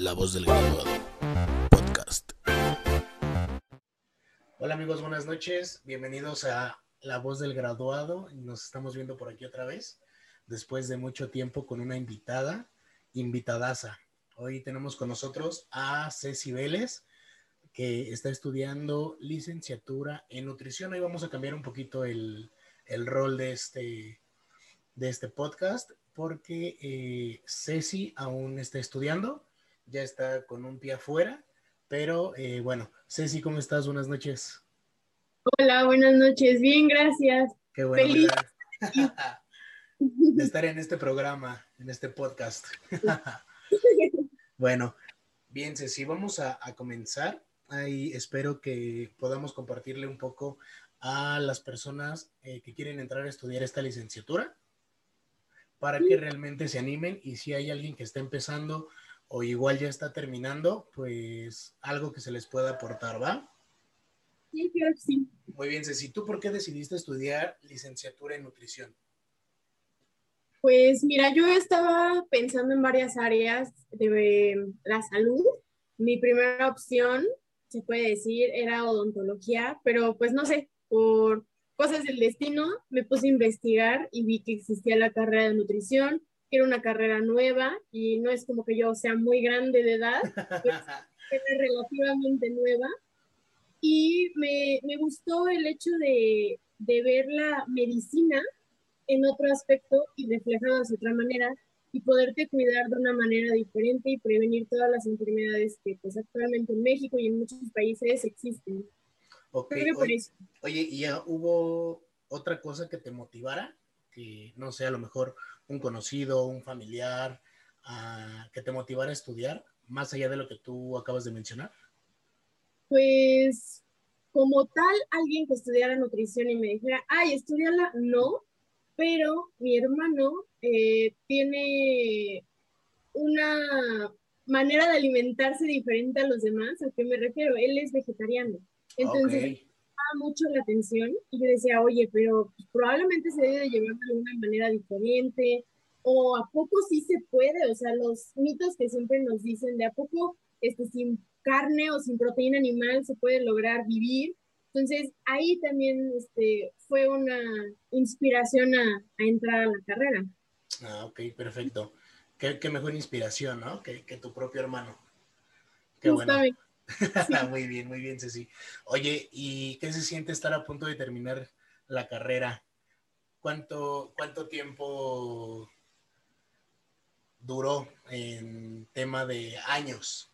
La voz del graduado. Podcast. Hola amigos, buenas noches. Bienvenidos a La voz del graduado. Nos estamos viendo por aquí otra vez, después de mucho tiempo con una invitada, invitadaza. Hoy tenemos con nosotros a Ceci Vélez, que está estudiando licenciatura en nutrición. Hoy vamos a cambiar un poquito el, el rol de este, de este podcast porque eh, Ceci aún está estudiando, ya está con un pie afuera, pero eh, bueno, Ceci, ¿cómo estás? Buenas noches. Hola, buenas noches. Bien, gracias. Qué bueno Feliz. de estar en este programa, en este podcast. bueno, bien, Ceci, vamos a, a comenzar. Ahí espero que podamos compartirle un poco a las personas eh, que quieren entrar a estudiar esta licenciatura para que realmente se animen y si hay alguien que está empezando o igual ya está terminando, pues algo que se les pueda aportar, ¿va? Sí, que sí. Muy bien, Ceci, ¿tú por qué decidiste estudiar licenciatura en nutrición? Pues mira, yo estaba pensando en varias áreas de la salud. Mi primera opción, se puede decir, era odontología, pero pues no sé, por cosas del destino, me puse a investigar y vi que existía la carrera de nutrición, que era una carrera nueva y no es como que yo sea muy grande de edad, pues, era relativamente nueva. Y me, me gustó el hecho de, de, ver la medicina en otro aspecto y reflejada de otra manera y poderte cuidar de una manera diferente y prevenir todas las enfermedades que pues actualmente en México y en muchos países existen. Okay. Oye, oye, ¿y ya hubo otra cosa que te motivara? No sé, a lo mejor un conocido, un familiar, uh, que te motivara a estudiar, más allá de lo que tú acabas de mencionar. Pues, como tal, alguien que estudiara nutrición y me dijera, ay, estudiala, no, pero mi hermano eh, tiene una manera de alimentarse diferente a los demás. ¿A qué me refiero? Él es vegetariano. Entonces, okay. Mucho la atención y yo decía, oye, pero probablemente se debe de llevar de una manera diferente, o a poco sí se puede, o sea, los mitos que siempre nos dicen de a poco este, sin carne o sin proteína animal se puede lograr vivir. Entonces, ahí también este, fue una inspiración a, a, entrar a la carrera. Ah, ok, perfecto. Qué, qué mejor inspiración, ¿no? Que, que, tu propio hermano. Qué Justamente. bueno. muy bien, muy bien, Ceci. Oye, ¿y qué se siente estar a punto de terminar la carrera? ¿Cuánto, cuánto tiempo duró en tema de años?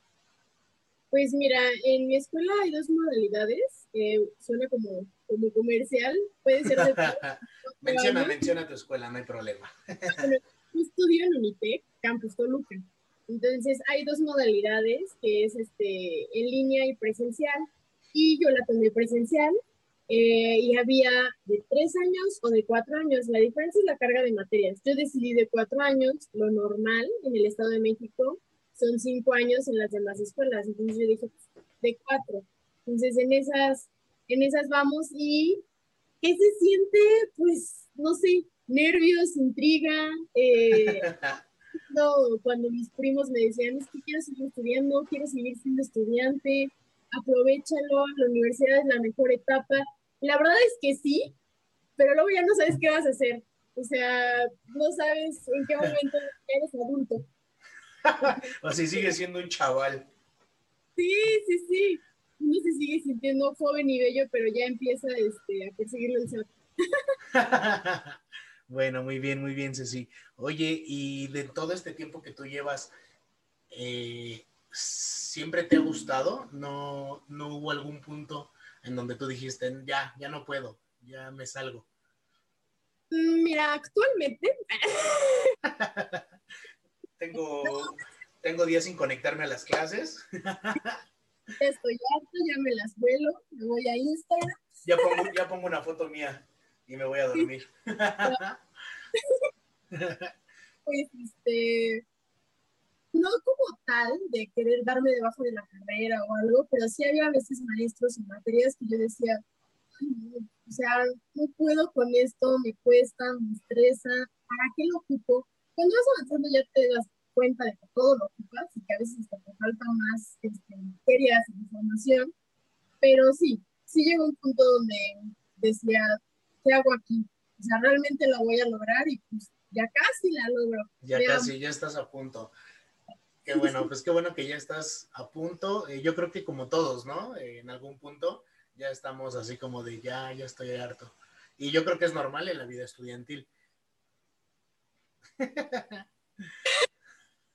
Pues mira, en mi escuela hay dos modalidades. Eh, suena como, como comercial. Puede ser de menciona, menciona tu escuela, no hay problema. bueno, yo estudio en Unitec, Campus Toluca. Entonces hay dos modalidades, que es este, en línea y presencial, y yo la tomé presencial, eh, y había de tres años o de cuatro años. La diferencia es la carga de materias. Yo decidí de cuatro años, lo normal en el Estado de México son cinco años en las demás escuelas, entonces yo dije de cuatro. Entonces en esas, en esas vamos y ¿qué se siente? Pues no sé, nervios, intriga. Eh, cuando, cuando mis primos me decían, es que quiero seguir estudiando, quiero seguir siendo estudiante, aprovechalo, la universidad es la mejor etapa. La verdad es que sí, pero luego ya no sabes qué vas a hacer. O sea, no sabes en qué momento eres adulto. o si sigues siendo un chaval. Sí, sí, sí. Uno se sigue sintiendo joven y bello, pero ya empieza este, a perseguirlo el sapo. Bueno, muy bien, muy bien, Ceci. Oye, y de todo este tiempo que tú llevas, eh, ¿siempre te ha gustado? ¿No, ¿No hubo algún punto en donde tú dijiste, ya, ya no puedo, ya me salgo? Mira, actualmente. tengo, tengo días sin conectarme a las clases. Estoy harto, ya me las vuelo, me voy a Instagram. Ya pongo, ya pongo una foto mía y me voy a dormir. pues este, no como tal de querer darme debajo de la carrera o algo, pero sí había a veces maestros y materias que yo decía, o sea, no puedo con esto, me cuesta, me estresa, ¿para qué lo ocupo? Cuando vas avanzando ya te das cuenta de que todo lo ocupas y que a veces te falta más este, materias información, pero sí, sí llegó un punto donde decía, ¿qué hago aquí? O sea, realmente la voy a lograr y pues ya casi la logro. Ya casi, ya estás a punto. Qué bueno, pues qué bueno que ya estás a punto. Eh, yo creo que como todos, ¿no? Eh, en algún punto ya estamos así como de ya, ya estoy harto. Y yo creo que es normal en la vida estudiantil.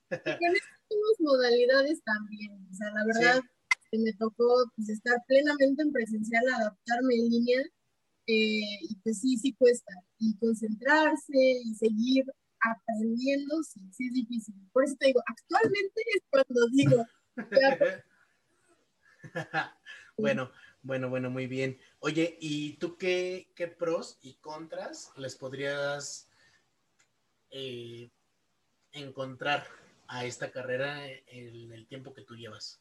Tenemos modalidades también. O sea, la verdad, me tocó pues, estar plenamente en presencial, adaptarme en línea. Eh, y pues sí, sí cuesta. Y concentrarse y seguir aprendiendo, sí, sí es difícil. Por eso te digo, actualmente es cuando digo. bueno, bueno, bueno, muy bien. Oye, ¿y tú qué, qué pros y contras les podrías eh, encontrar a esta carrera en el tiempo que tú llevas?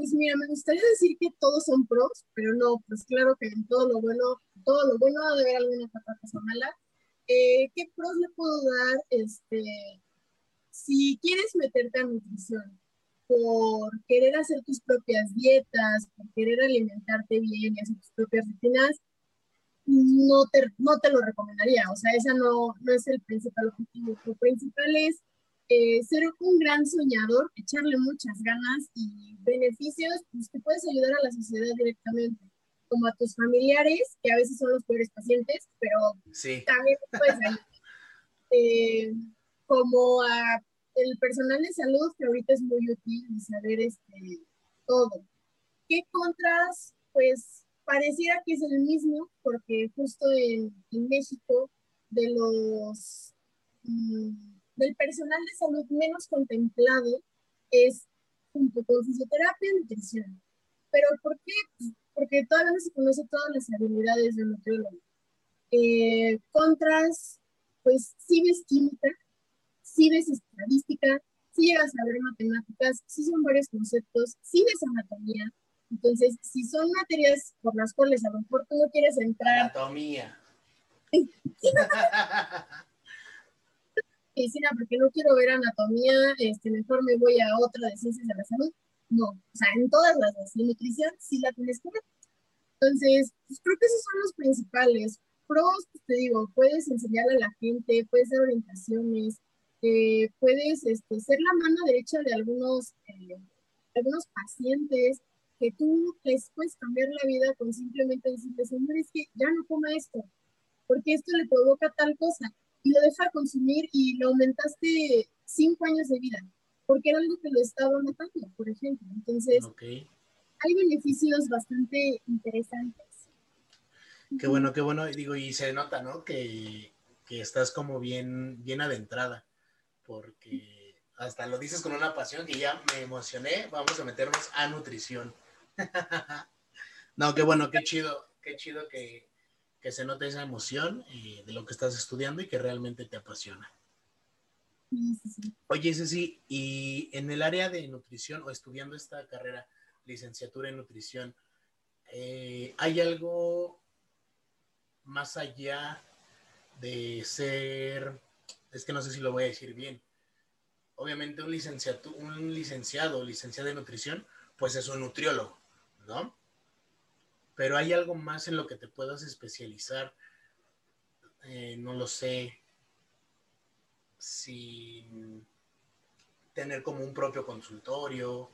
Pues mira, me gustaría decir que todos son pros, pero no, pues claro que en todo lo bueno, todo lo bueno ha de haber alguna cosa mala. Eh, ¿Qué pros le puedo dar? Este, si quieres meterte a nutrición, por querer hacer tus propias dietas, por querer alimentarte bien y hacer tus propias rutinas, no te, no te lo recomendaría. O sea, esa no, no es el principal objetivo. Lo principal es eh, ser un gran soñador, echarle muchas ganas y beneficios pues, que puedes ayudar a la sociedad directamente, como a tus familiares, que a veces son los peores pacientes, pero también puedes ayudar. Eh, como a el personal de salud, que ahorita es muy útil saber este, todo. ¿Qué contras? Pues pareciera que es el mismo, porque justo en, México, de los mm, del personal de salud menos contemplado es junto con fisioterapia y nutrición. ¿Pero por qué? Pues, porque todavía no se conoce todas las habilidades del nutriólogo. Eh, contras, pues sí ves química, si ves estadística, si llegas a ver matemáticas, si son varios conceptos, si ves anatomía. Entonces, si son materias por las cuales a lo mejor tú no quieres entrar. Anatomía. Medicina, porque no quiero ver anatomía, este, mejor me voy a otra de ciencias de la salud. No, o sea, en todas las de nutrición sí la tienes que ver. Entonces, pues, creo que esos son los principales. Pros, pues, te digo, puedes enseñarle a la gente, puedes dar orientaciones, puedes este, ser la mano derecha de algunos, eh, algunos pacientes que tú les puedes cambiar la vida con simplemente decirle, señor, es que ya no coma esto, porque esto le provoca tal cosa, y lo deja consumir y lo aumentaste cinco años de vida, porque era algo que lo estaba matando, por ejemplo. Entonces, hay beneficios bastante interesantes. Qué bueno, qué bueno. Digo, y se nota, ¿no? Que, que estás como bien, bien adentrada porque hasta lo dices con una pasión que ya me emocioné. Vamos a meternos a nutrición. no, qué bueno, qué chido, qué chido que, se note esa emoción eh, de lo que estás estudiando y que realmente te apasiona. Oye, Ceci, y en el área de nutrición o estudiando esta carrera, licenciatura en nutrición, eh, ¿hay algo más allá de ser es que no sé si lo voy a decir bien. Obviamente un licenciado, un licenciado licenciada de nutrición, pues es un nutriólogo, ¿no? Pero hay algo más en lo que te puedas especializar. Eh, no lo sé. Si tener como un propio consultorio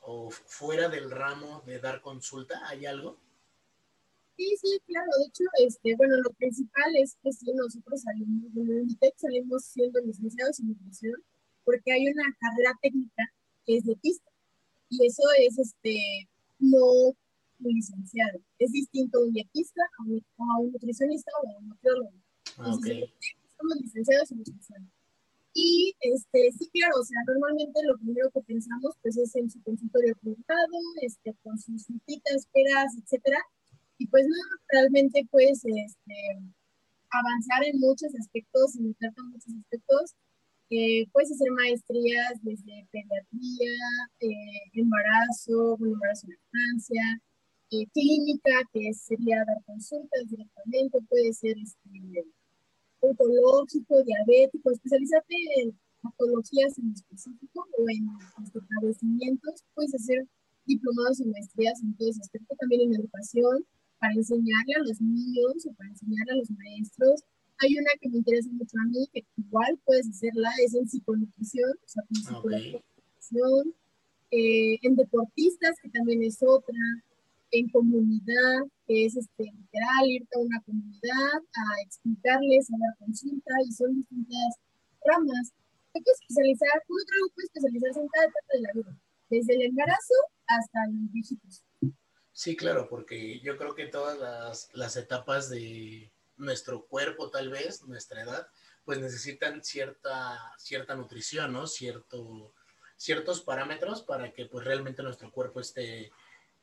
o fuera del ramo de dar consulta, ¿hay algo? Sí, sí, claro. De hecho, este, bueno, lo principal es que si nosotros salimos, en el ITEC salimos siendo licenciados en nutrición, porque hay una carrera técnica que es dietista. Y eso es, este, no licenciado. Es distinto a un dietista a un, nutricionista o a un nutriólogo. Ah, okay. somos licenciados en nutrición. Y este, sí, claro, o sea, normalmente lo primero que pensamos pues es en su consultorio privado, este, con sus citas, esperas, etcétera, y pues no, realmente puedes este, avanzar en muchos aspectos, en muchos aspectos. Eh, puedes hacer maestrías desde pediatría, eh, embarazo, embarazo en infancia, eh, clínica, que sería dar consultas directamente, puede ser este, oncológico, diabético, especializarte en patologías en específico o en padecimientos, puedes hacer diplomados y maestrías en todo ese aspecto, también en educación, para enseñarle a los niños o para enseñarle a los maestros. Hay una que me interesa mucho a mí, que igual puedes hacerla, es en psiconutrición, o sea, en eh, en deportistas, que también es otra, en comunidad, que es este, literal, irte a una comunidad a explicarles, a dar consulta, y son distintas ramas. Hay que especializar, uno creo puede especializarse en cada etapa de la vida, desde el embarazo hasta los viejitos. Sí, claro, porque yo creo que todas las, las etapas de nuestro cuerpo, tal vez, nuestra edad, pues necesitan cierta, cierta nutrición, ¿no? Cierto, ciertos parámetros para que pues realmente nuestro cuerpo esté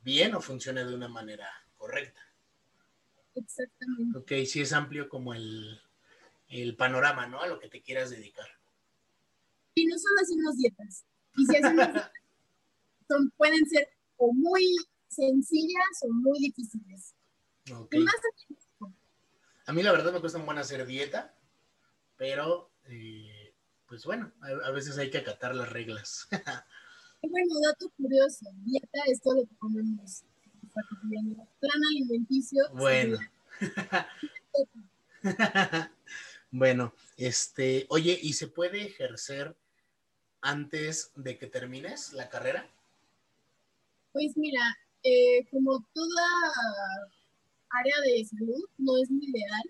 bien o funcione de una manera correcta. Exactamente. Ok, sí es amplio como el, el panorama, ¿no? A lo que te quieras dedicar. Y no solo hacemos dietas. Y si hacemos dietas, son, pueden ser o muy sencillas o muy difíciles. Okay. a mí la verdad me cuesta mucho hacer dieta, pero eh, pues bueno, a, a, veces hay que acatar las reglas. bueno, dato curioso, dieta es todo lo que comemos. Plan alimenticio. Bueno. bueno, este, oye, ¿y se puede ejercer antes de que termines la carrera? Pues mira, eh, como toda área de salud, no es muy ideal,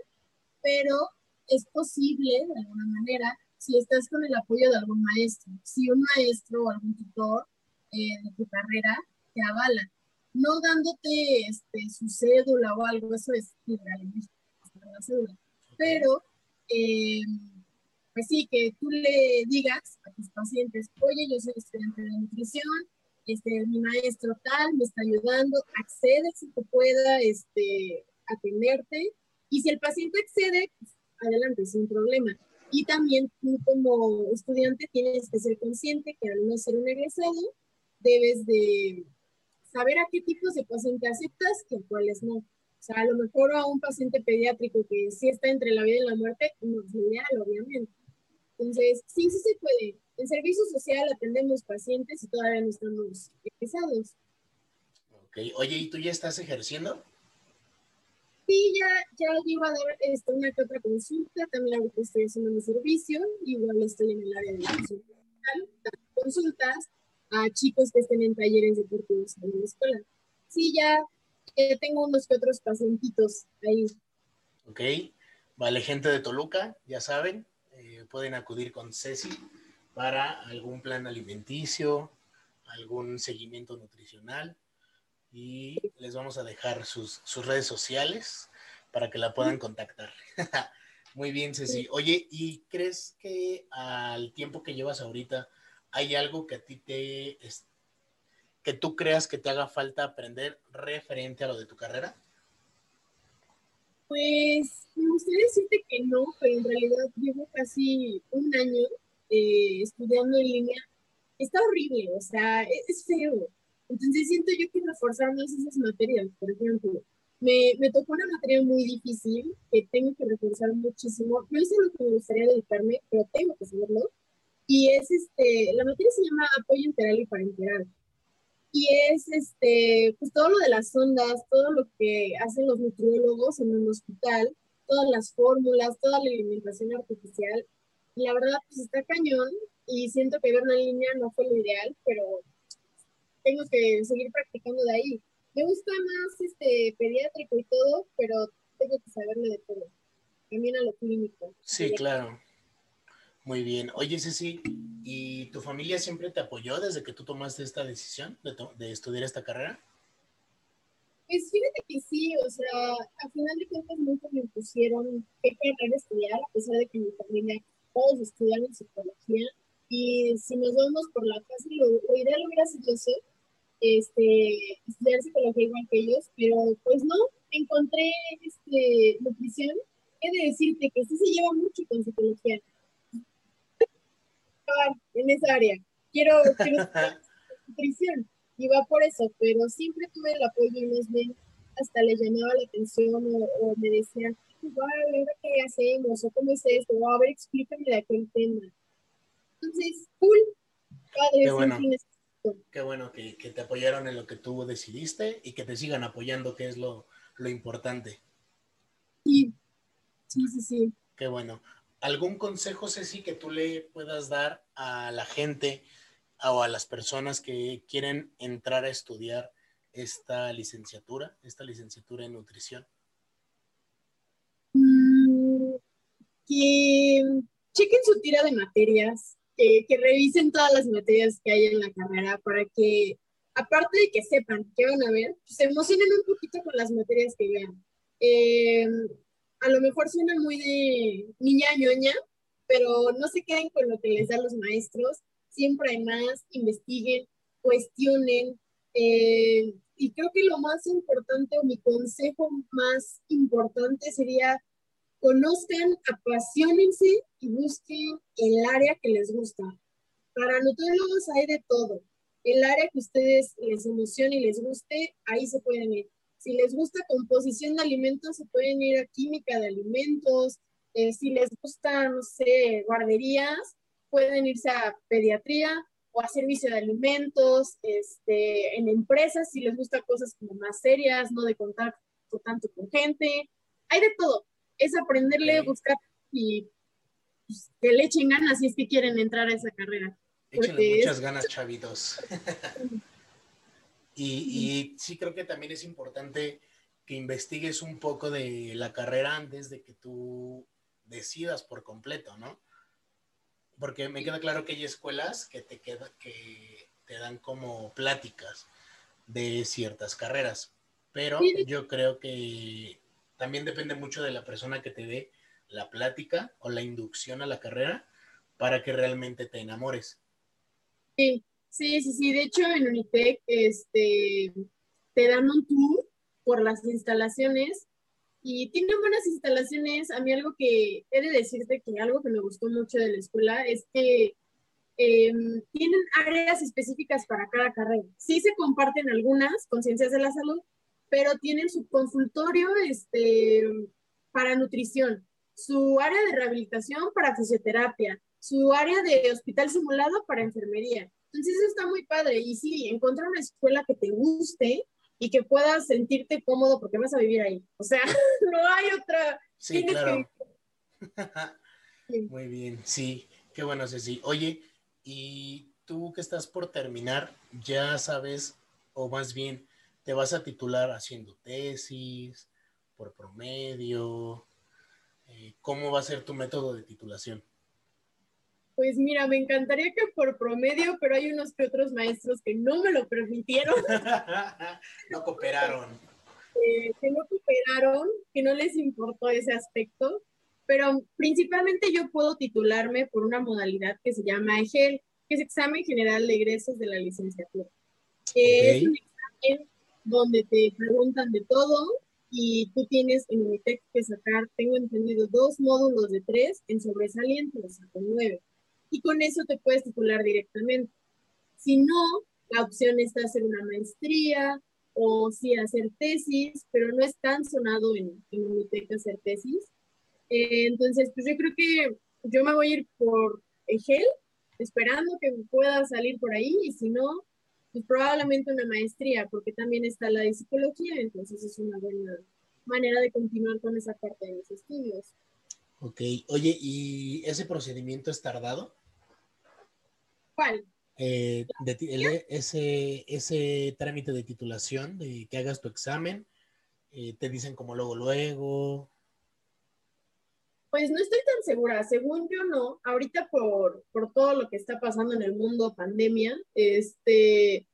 pero es posible de alguna manera si estás con el apoyo de algún maestro. Si un maestro o algún tutor eh, de tu carrera te avala, no dándote este, su cédula o algo, eso es ilegal la cédula. Pero, eh, pues sí, que tú le digas a tus pacientes, oye, yo soy estudiante de nutrición, este, mi maestro tal me está ayudando, accede si te pueda este, atenderte, y si el paciente accede, pues, adelante, sin problema. Y también tú como estudiante tienes que ser consciente que al no ser un egresado, debes de saber a qué tipos de paciente aceptas y a cuáles no. O sea, a lo mejor a un paciente pediátrico que sí está entre la vida y la muerte, no es ideal, obviamente. Entonces, sí, sí se puede. En servicio social atendemos pacientes y todavía no estamos egresados. Ok, oye, ¿y tú ya estás ejerciendo? Sí, ya, ya iba a dar este, una que otra consulta, también ahorita estoy haciendo mi servicio, igual estoy en el área de consultas a chicos que estén en talleres deportivos en la escuela. Sí, ya, tengo unos que otros pacientitos ahí. Ok, vale, gente de Toluca, ya saben, eh, pueden acudir con Ceci para algún plan alimenticio, algún seguimiento nutricional y les vamos a dejar sus, redes sociales para que la puedan contactar. Muy bien, Ceci. Oye, ¿y crees que al tiempo que llevas ahorita hay algo que a ti te que tú creas que te haga falta aprender referente a lo de tu carrera? Pues me gustaría decirte que no, pero en realidad llevo casi un año eh, estudiando en línea. Está horrible, o sea, es feo. Entonces siento yo que reforzar más esas materias, por ejemplo. Me, me tocó una materia muy difícil que tengo que reforzar muchísimo. No sé lo que me gustaría dedicarme, pero tengo que saberlo. Y es este, la materia se llama apoyo enteral y parenteral. Y es este, pues todo lo de las ondas, todo lo que hacen los nutriólogos en un hospital, todas las fórmulas, toda la alimentación artificial. Y la verdad, pues está cañón y siento que verlo en línea no fue lo ideal, pero tengo que seguir practicando de ahí. Me gusta más este pediátrico y todo, pero tengo que saberle de todo. También a lo clínico. Sí, claro. Muy bien. Oye, Ceci, ¿y tu familia siempre te apoyó desde que tú tomaste esta decisión de, de estudiar esta carrera? Pues fíjate que sí, o sea, a final de cuentas nunca me pusieron qué carrera estudiar, a pesar de que mi familia todos estudiaron psicología. Y si nos vamos por la fácil, lo, lo ideal hubiera sido eso, este, estudiar psicología igual que ellos, pero pues no, encontré este, nutrición. He de decirte que sí se lleva mucho con psicología. En esa área. Quiero, quiero nutrición y va por eso, pero siempre tuve el apoyo y más bien hasta le llamaba la atención o, me decían, a ver qué hacemos o cómo es esto, o a ver, explícame de aquel tema. Entonces, cool. Qué bueno. Qué bueno que, te apoyaron en lo que tú decidiste y que te sigan apoyando, que es lo, lo importante. Sí, sí, sí, sí. Qué bueno. ¿Algún consejo, Ceci, que tú le puedas dar a la gente o a las personas que quieren entrar a estudiar esta licenciatura, esta licenciatura en nutrición? Mm, que chequen su tira de materias, que, revisen todas las materias que hay en la carrera para que, aparte de que sepan qué van a ver, se emocionen un poquito con las materias que vean. Eh, a lo mejor suena muy de niña ñoña, pero no se queden con lo que les dan los maestros, siempre hay más, investiguen, cuestionen. Eh, y creo que lo más importante o mi consejo más importante sería conozcan, apasionense y busquen el área que les gusta. Para nutriólogos hay de todo. El área que ustedes les emocione y les guste, ahí se pueden ir. Si les gusta composición de alimentos, se pueden ir a química de alimentos. Eh, si les gusta, no sé, guarderías, pueden irse a pediatría o a servicio de alimentos, este, en empresas, si les gusta cosas como más serias, no de contacto tanto con gente. Hay de todo. Es aprenderle, buscar y pues, que le echen ganas si es que quieren entrar a esa carrera. Échenle muchas ganas, chavitos. Y, sí creo que también es importante que investigues un poco de la carrera antes de que tú decidas por completo, ¿no? Porque me queda claro que hay escuelas que te, queda, que te dan como pláticas de ciertas carreras, pero yo creo que también depende mucho de la persona que te dé la plática o la inducción a la carrera para que realmente te enamores. Sí, Sí, sí, sí. De hecho, en Unitec este, te dan un tour por las instalaciones y tienen buenas instalaciones. A mí algo que he de decirte que algo que me gustó mucho de la escuela es que em, tienen áreas específicas para cada carrera. Sí se comparten algunas con ciencias de la salud, pero tienen su consultorio este, para nutrición, su área de rehabilitación para fisioterapia, su área de hospital simulado para enfermería. Entonces eso está muy padre. Y sí, encontrar una escuela que te guste y que puedas sentirte cómodo porque vas a vivir ahí. O sea, no hay otra. Sí, claro. Muy bien, sí, qué bueno, Ceci. Oye, y tú que estás por terminar, ya sabes, o más bien, te vas a titular haciendo tesis, por promedio. Eh, ¿Cómo va a ser tu método de titulación? Pues mira, me encantaría que por promedio, pero hay unos que otros maestros que no me lo permitieron. no cooperaron. Eh, que no cooperaron, que no les importó ese aspecto, pero principalmente yo puedo titularme por una modalidad que se llama EGEL, que es Examen General de Egresos de la Licenciatura. Es un examen donde te preguntan de todo y tú tienes en Unitec que sacar, tengo entendido, dos módulos de tres en sobresaliente, o sea, nueve y con eso te puedes titular directamente. Si no, la opción está hacer una maestría o sí hacer tesis, pero no es tan sonado en, en Unitec hacer tesis. Eh, entonces, pues yo creo que yo me voy a ir por EGEL, esperando que pueda salir por ahí, y si no, pues probablemente una maestría, porque también está la de psicología, entonces es una buena manera de continuar con esa parte de mis estudios. Ok, oye, ¿y ese procedimiento es tardado? ¿Cuál? Eh, ese, ese trámite de titulación, de que hagas tu examen, eh, te dicen como luego, luego. Pues no estoy tan segura, según yo no, ahorita por, por todo lo que está pasando en el mundo, pandemia, este,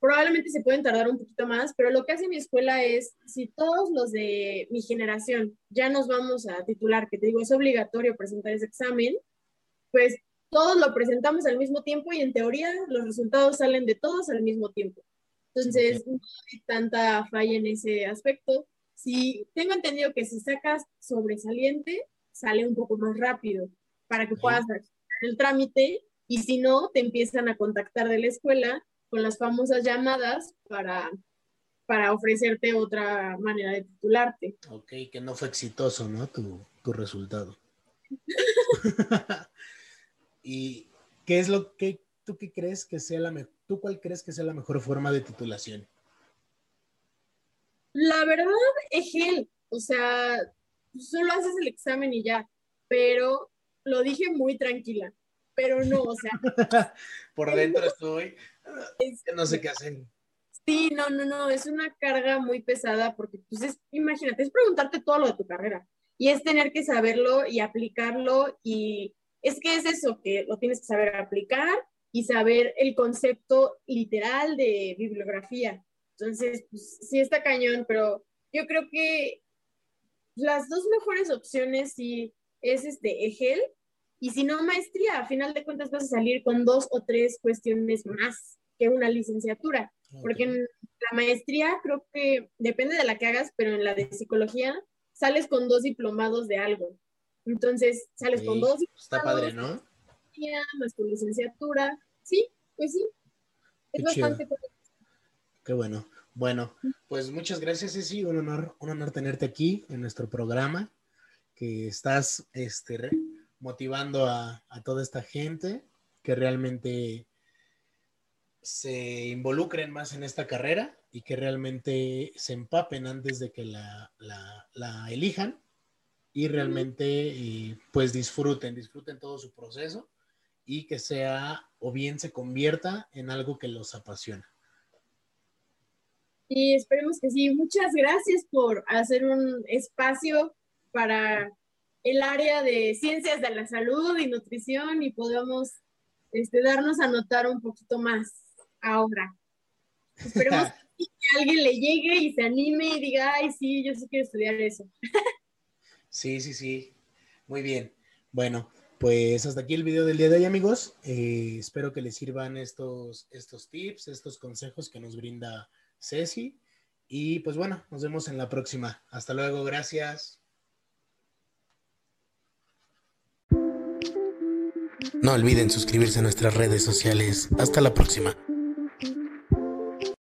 probablemente se pueden tardar un poquito más, pero lo que hace mi escuela es, si todos los de mi generación ya nos vamos a titular, que te digo, es obligatorio presentar ese examen, pues todos lo presentamos al mismo tiempo y en teoría los resultados salen de todos al mismo tiempo. Entonces, no hay tanta falla en ese aspecto. Si tengo entendido que si sacas sobresaliente, sale un poco más rápido para que puedas hacer el trámite y si no, te empiezan a contactar de la escuela con las famosas llamadas para, para ofrecerte otra manera de titularte. Ok, que no fue exitoso, ¿no? Tu, tu resultado. ¿Y ¿qué es lo que tú qué crees que sea la tú cuál crees que sea la mejor forma de titulación? La verdad, Egel, o sea, solo haces el examen y ya, pero lo dije muy tranquila, pero no, o sea. Por dentro estoy, no sé qué hacer. Sí, no, no, no, es una carga muy pesada porque, pues, imagínate, es preguntarte todo lo de tu carrera y es tener que saberlo y aplicarlo y es que es eso, que lo tienes que saber aplicar y saber el concepto literal de bibliografía. Entonces, pues, sí está cañón, pero yo creo que las dos mejores opciones sí es este EGEL y si no maestría, a final de cuentas vas a salir con dos o tres cuestiones más que una licenciatura, porque en la maestría creo que depende de la que hagas, pero en la de psicología sales con dos diplomados de algo. Entonces, sales con dos diplomados. Está padre, ¿no? Más tu licenciatura. Sí, pues sí. Es bastante Qué bueno. Bueno, pues muchas gracias, Ceci. Un honor, un honor tenerte aquí en nuestro programa, que estás este, motivando a, a toda esta gente que realmente se involucren más en esta carrera y que realmente se empapen antes de que la, la, elijan y realmente pues disfruten, disfruten todo su proceso y que sea o bien se convierta en algo que los apasiona. Y esperemos que sí. Muchas gracias por hacer un espacio para el área de ciencias de la salud y nutrición y podamos este, darnos a notar un poquito más ahora. Esperemos que alguien le llegue y se anime y diga, ay, sí, yo sí quiero estudiar eso. sí, sí, sí. Muy bien. Bueno, pues hasta aquí el video del día de hoy, amigos. Eh, espero que les sirvan estos, estos tips, estos consejos que nos brinda Ceci. Y pues bueno, nos vemos en la próxima. Hasta luego, gracias. No olviden suscribirse a nuestras redes sociales. Hasta la próxima.